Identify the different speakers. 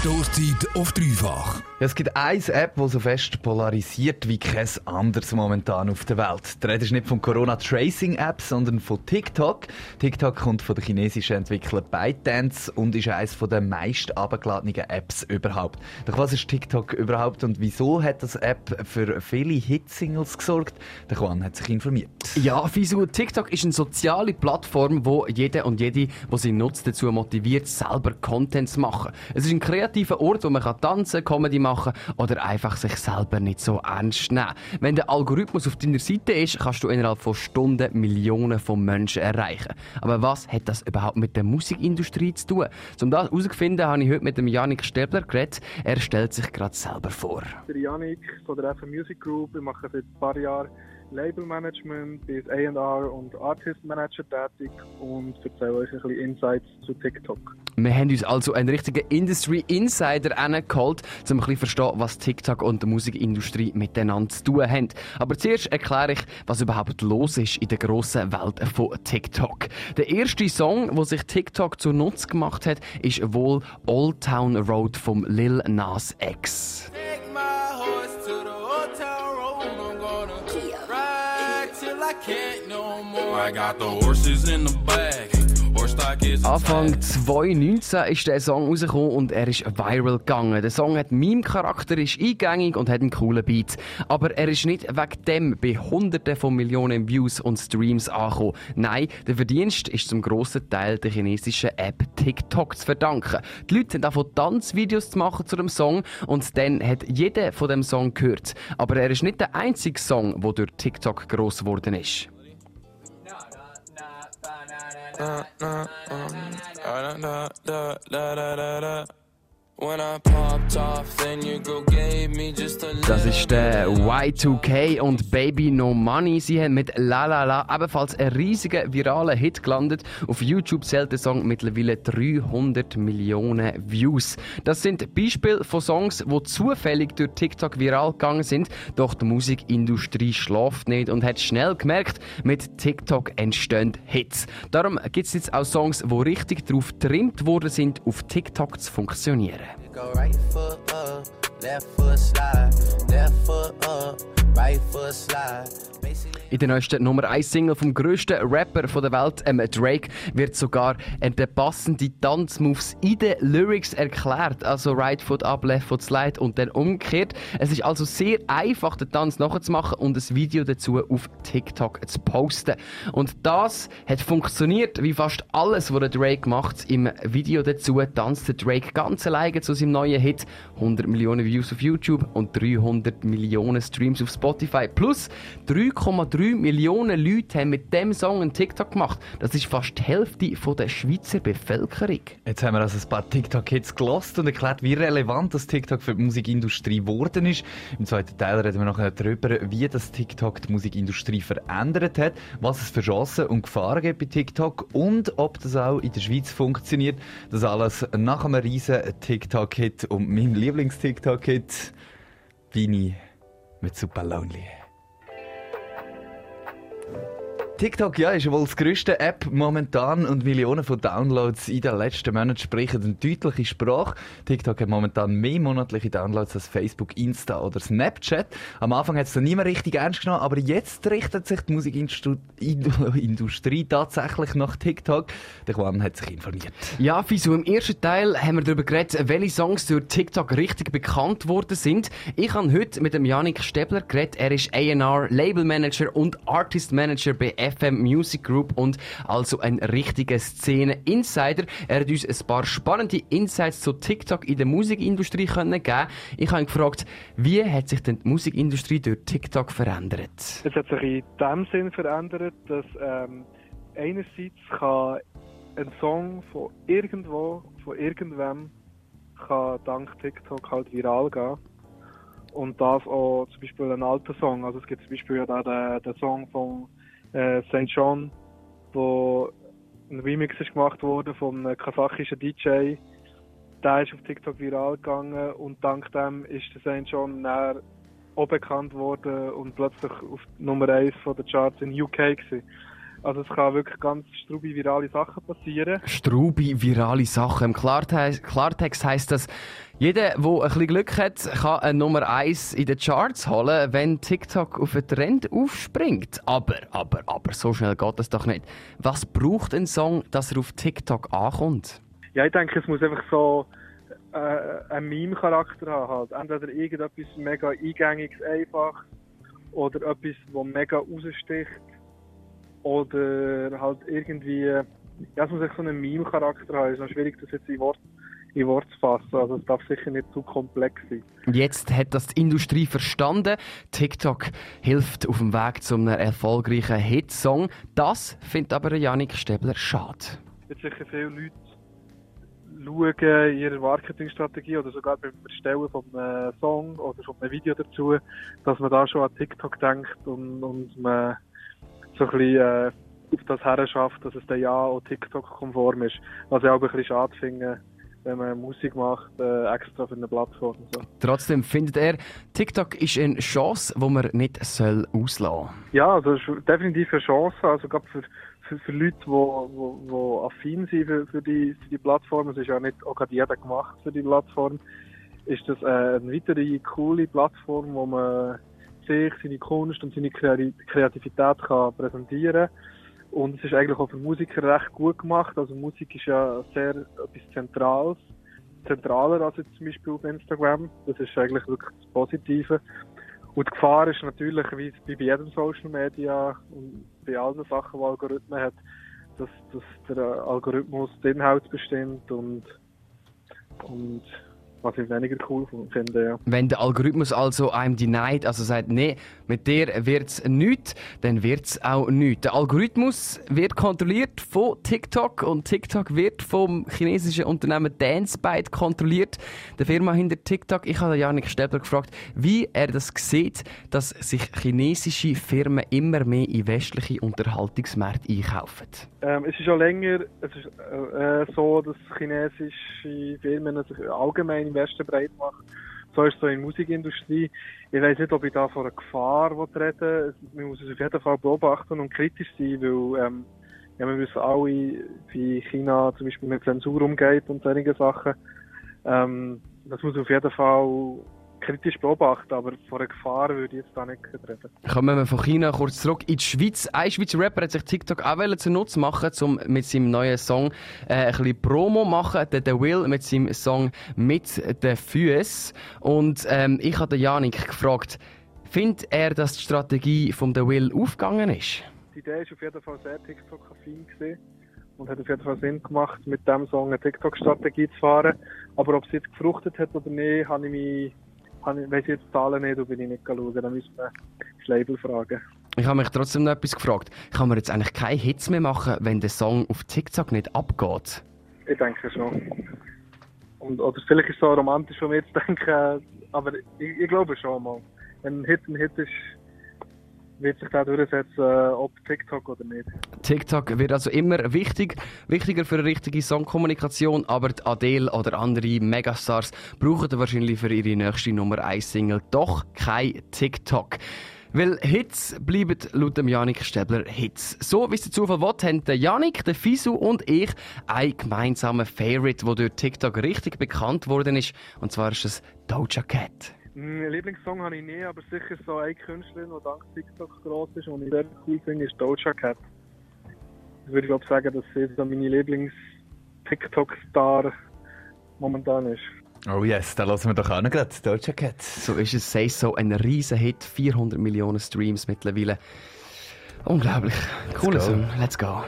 Speaker 1: Stoßzeit auf dreifach.
Speaker 2: Ja, es gibt eine App, die so fest polarisiert wie kein anderes momentan auf der Welt. Die Rede ist nicht von Corona-Tracing-App, sondern von TikTok. TikTok kommt von der chinesischen Entwickler ByteDance und ist eines der meist abgeladenen Apps überhaupt. Doch was ist TikTok überhaupt und wieso hat das App für viele Hitsingles gesorgt? Der Juan hat sich informiert.
Speaker 3: Ja, Fisu, TikTok ist eine soziale Plattform, wo jeder und jede, die sie nutzt, dazu motiviert, selber Content zu machen. Es ist ein kreativer Ort, wo man tanzen, Comedy machen oder einfach sich selber nicht so ernst nehmen. Wenn der Algorithmus auf deiner Seite ist, kannst du innerhalb von Stunden Millionen von Menschen erreichen. Aber was hat das überhaupt mit der Musikindustrie zu tun? Um das herauszufinden, habe ich heute mit dem Janik Stäbler geredet. Er stellt sich gerade selber vor.
Speaker 4: Der Janik von der FM Music Group. Ich mache seit ein paar Jahren Labelmanagement, bin A&R und Artist Manager tätig und erzähle euch ein bisschen Insights zu TikTok.
Speaker 3: Wir haben uns also einen richtigen Industry Insider geholt, um ein bisschen zu verstehen, was TikTok und die Musikindustrie miteinander zu tun haben. Aber zuerst erkläre ich, was überhaupt los ist in der grossen Welt von TikTok. Der erste Song, wo sich TikTok zu Nutz gemacht hat, ist wohl Old Town Road vom Lil Nas X. I got the horses in the back. Anfang 2019 ist der Song rausgekommen und er ist viral gegangen. Der Song hat Meme-Charakter, ist eingängig und hat einen coolen Beat. Aber er ist nicht wegen dem bei Hunderten von Millionen Views und Streams angekommen. Nein, der Verdienst ist zum grossen Teil der chinesischen App TikTok zu verdanken. Die Leute haben davon Tanzvideos zu machen zu dem Song und dann hat jeder von dem Song gehört. Aber er ist nicht der einzige Song, der durch TikTok gross geworden ist. Na na um, da da da da da da da Das ist der Y2K und Baby No Money. Sie haben mit La La La ebenfalls einen riesigen viralen Hit gelandet. Auf YouTube zählt der Song mittlerweile 300 Millionen Views. Das sind Beispiele von Songs, die zufällig durch TikTok viral gegangen sind. Doch die Musikindustrie schläft nicht und hat schnell gemerkt, mit TikTok entstehen Hits. Darum gibt es jetzt auch Songs, die richtig darauf getrimmt worden sind, auf TikTok zu funktionieren. Go right foot up, left foot slide, left foot up, right foot slide. In der neuesten Nummer 1 Single vom grössten Rapper der Welt, ähm, Drake, wird sogar äh, der passende Tanzmoves in den Lyrics erklärt. Also Right Foot Up, Left Foot Slide und dann umgekehrt. Es ist also sehr einfach, den Tanz nachzumachen und ein Video dazu auf TikTok zu posten. Und das hat funktioniert, wie fast alles, was Drake macht. Im Video dazu tanzt Drake ganz alleine zu seinem neuen Hit. 100 Millionen Views auf YouTube und 300 Millionen Streams auf Spotify. Plus 3,3 3 Millionen Leute haben mit dem Song einen TikTok gemacht. Das ist fast die Hälfte von der Schweizer Bevölkerung.
Speaker 2: Jetzt haben wir also ein paar TikTok-Hits gelost und erklärt, wie relevant das TikTok für die Musikindustrie geworden ist. Im zweiten Teil reden wir noch darüber, wie das TikTok die Musikindustrie verändert hat, was es für Chancen und Gefahren gibt bei TikTok und ob das auch in der Schweiz funktioniert. Das alles nach einem riesen TikTok-Hit und meinem Lieblings-TikTok-Hit Bini mit Super Lonely. you. TikTok ja, ist wohl das grösste App momentan und Millionen von Downloads in den letzten Monaten sprechen eine deutliche Sprache. TikTok hat momentan mehr monatliche Downloads als Facebook, Insta oder Snapchat. Am Anfang hat es noch niemand richtig ernst genommen, aber jetzt richtet sich die Musikindustrie tatsächlich nach TikTok. Der Juan hat sich informiert.
Speaker 3: Ja, Fisu, im ersten Teil haben wir darüber geredet, welche Songs durch TikTok richtig bekannt worden sind. Ich habe heute mit dem Janik Stebler geredet. Er ist A&R, Label Manager und Artist Manager bei FM Music Group und also ein richtiger Szene-Insider. Er hat uns ein paar spannende Insights zu TikTok in der Musikindustrie können. Ich habe ihn gefragt, wie hat sich denn die Musikindustrie durch TikTok verändert?
Speaker 4: Es hat sich in dem Sinn verändert, dass ähm, einerseits kann ein Song von irgendwo, von irgendwem, kann dank TikTok halt viral gehen. Und das auch zum Beispiel ein alter Song. Also es gibt zum Beispiel ja den, den Song von äh, St. John, wo ein Remix ist gemacht wurde von einem kasachischen DJ. Der ist auf TikTok viral gegangen und dank dem ist der St. John näher auch bekannt worden und plötzlich auf Nummer 1 von der Charts in UK gewesen. Also es kann wirklich ganz strubi virale Sachen passieren.
Speaker 3: Strubi virale Sachen. Im Klartext, Klartext heisst das, jeder, der ein bisschen Glück hat, kann eine Nummer 1 in den Charts holen, wenn TikTok auf einen Trend aufspringt. Aber, aber, aber, so schnell geht das doch nicht. Was braucht ein Song, dass er auf TikTok ankommt?
Speaker 4: Ja, ich denke, es muss einfach so äh, einen Meme-Charakter haben. Halt. Entweder irgendetwas mega eingängiges, einfach oder etwas, das mega raussticht. Oder halt irgendwie, ja, es muss echt so einen Meme-Charakter haben. Es ist noch schwierig, das jetzt in Wort, in Wort zu fassen. Also es darf sicher nicht zu komplex sein.
Speaker 3: Jetzt hat das die Industrie verstanden. TikTok hilft auf dem Weg zu einem erfolgreichen Hitsong. Das findet aber Janik Stäbler schade.
Speaker 4: Jetzt sicher viele Leute schauen ihre Marketingstrategie oder sogar beim Erstellen von einem Song oder von einem Video dazu, dass man da schon an TikTok denkt und, und man so ein bisschen äh, auf das her schafft, dass es dann ja auch TikTok-konform ist. Was ich auch ein bisschen schade finde, wenn man Musik macht, äh, extra für eine Plattform. So.
Speaker 3: Trotzdem findet er, TikTok ist eine Chance, die man nicht soll auslassen
Speaker 4: Ja, also es ist definitiv eine Chance, also gerade für, für, für Leute, die wo, wo, wo affin sind für, für, die, für die Plattform, es ist ja nicht auch gerade jeder gemacht für die Plattform, ist das äh, eine weitere coole Plattform, wo man sich, seine Kunst und seine Kreativität kann präsentieren und es ist eigentlich auch für Musiker recht gut gemacht. Also Musik ist ja sehr etwas Zentrales, zentraler als jetzt zum Beispiel auf Instagram. Das ist eigentlich wirklich das Positive. Und die Gefahr ist natürlich, wie bei jedem Social Media und bei allen Sachen, die Algorithmen hat, dass, dass der Algorithmus den Inhalt bestimmt und, und was ich weniger cool finde, ja.
Speaker 3: Wenn der Algorithmus also einem denied, also sagt, nee, mit dir wird's nichts, dann wird's auch nichts. Der Algorithmus wird kontrolliert von TikTok und TikTok wird vom chinesischen Unternehmen DanceByte kontrolliert, der Firma hinter TikTok. Ich habe Janik Stäbler gefragt, wie er das sieht, dass sich chinesische Firmen immer mehr in westliche Unterhaltungsmärkte einkaufen.
Speaker 4: Ähm, es ist schon länger es ist, äh, so, dass chinesische Firmen sich allgemein im Westen breit macht. So ist es so in der Musikindustrie. Ich weiß nicht, ob ich da von einer Gefahr rede. Man muss es auf jeden Fall beobachten und kritisch sein, weil ähm, ja, wir wissen alle, wie China zum Beispiel mit Zensur umgeht und solche Sachen. Ähm, das muss auf jeden Fall kritisch beobachten, aber vor einer Gefahr würde ich jetzt da nicht reden.
Speaker 3: Kommen wir von China kurz zurück in die Schweiz. Ein Schweizer Rapper hat sich TikTok auch zu Nutzen machen, um mit seinem neuen Song äh, ein bisschen Promo zu machen. Der, der Will mit seinem Song «Mit den Füßen». Und ähm, ich habe Janik gefragt, findet er, dass die Strategie von der Will aufgegangen ist?
Speaker 4: Die Idee war auf jeden Fall sehr TikTok-affin und hat auf jeden Fall Sinn gemacht, mit diesem Song eine TikTok-Strategie zu fahren. Aber ob es jetzt gefruchtet hat oder nicht, habe ich mich ich, weiss jetzt die Zahlen nicht, bin ich nicht schauen. Dann müssen wir das Label fragen.
Speaker 3: Ich habe mich trotzdem noch etwas gefragt. Kann man jetzt eigentlich keine Hits mehr machen, wenn der Song auf TikTok nicht abgeht?
Speaker 4: Ich denke schon. Und, oder vielleicht ist es so romantisch von mir zu denken, aber ich, ich glaube schon mal. Wenn ein Hit ein Hit ist, wird sich da durchsetzen, ob TikTok oder nicht.
Speaker 3: TikTok wird also immer wichtig, wichtiger für eine richtige Songkommunikation, aber die Adele oder andere Megastars brauchen wahrscheinlich für ihre nächste Nummer 1 Single doch kein TikTok. Weil Hits bleiben laut dem Janik Stäbler Hits. So wie es der Zufall will, haben der Janik, der Fisu und ich einen gemeinsamen Favorite, der durch TikTok richtig bekannt worden ist. Und zwar ist es Doja Cat.
Speaker 4: Einen Lieblingssong habe ich nie, aber sicher so eine Künstlerin, die dank TikTok groß ist und ich sehr cool finde, ist Doja Cat. Das würde ich glaube sagen, dass sie so meine Lieblings-TikTok-Star momentan ist.
Speaker 2: Oh yes, da lassen wir doch auch noch gerade Doja Cat.
Speaker 3: So ist es, sei so ein riesen Hit, 400 Millionen Streams mittlerweile. Unglaublich. Cooler Song, let's go.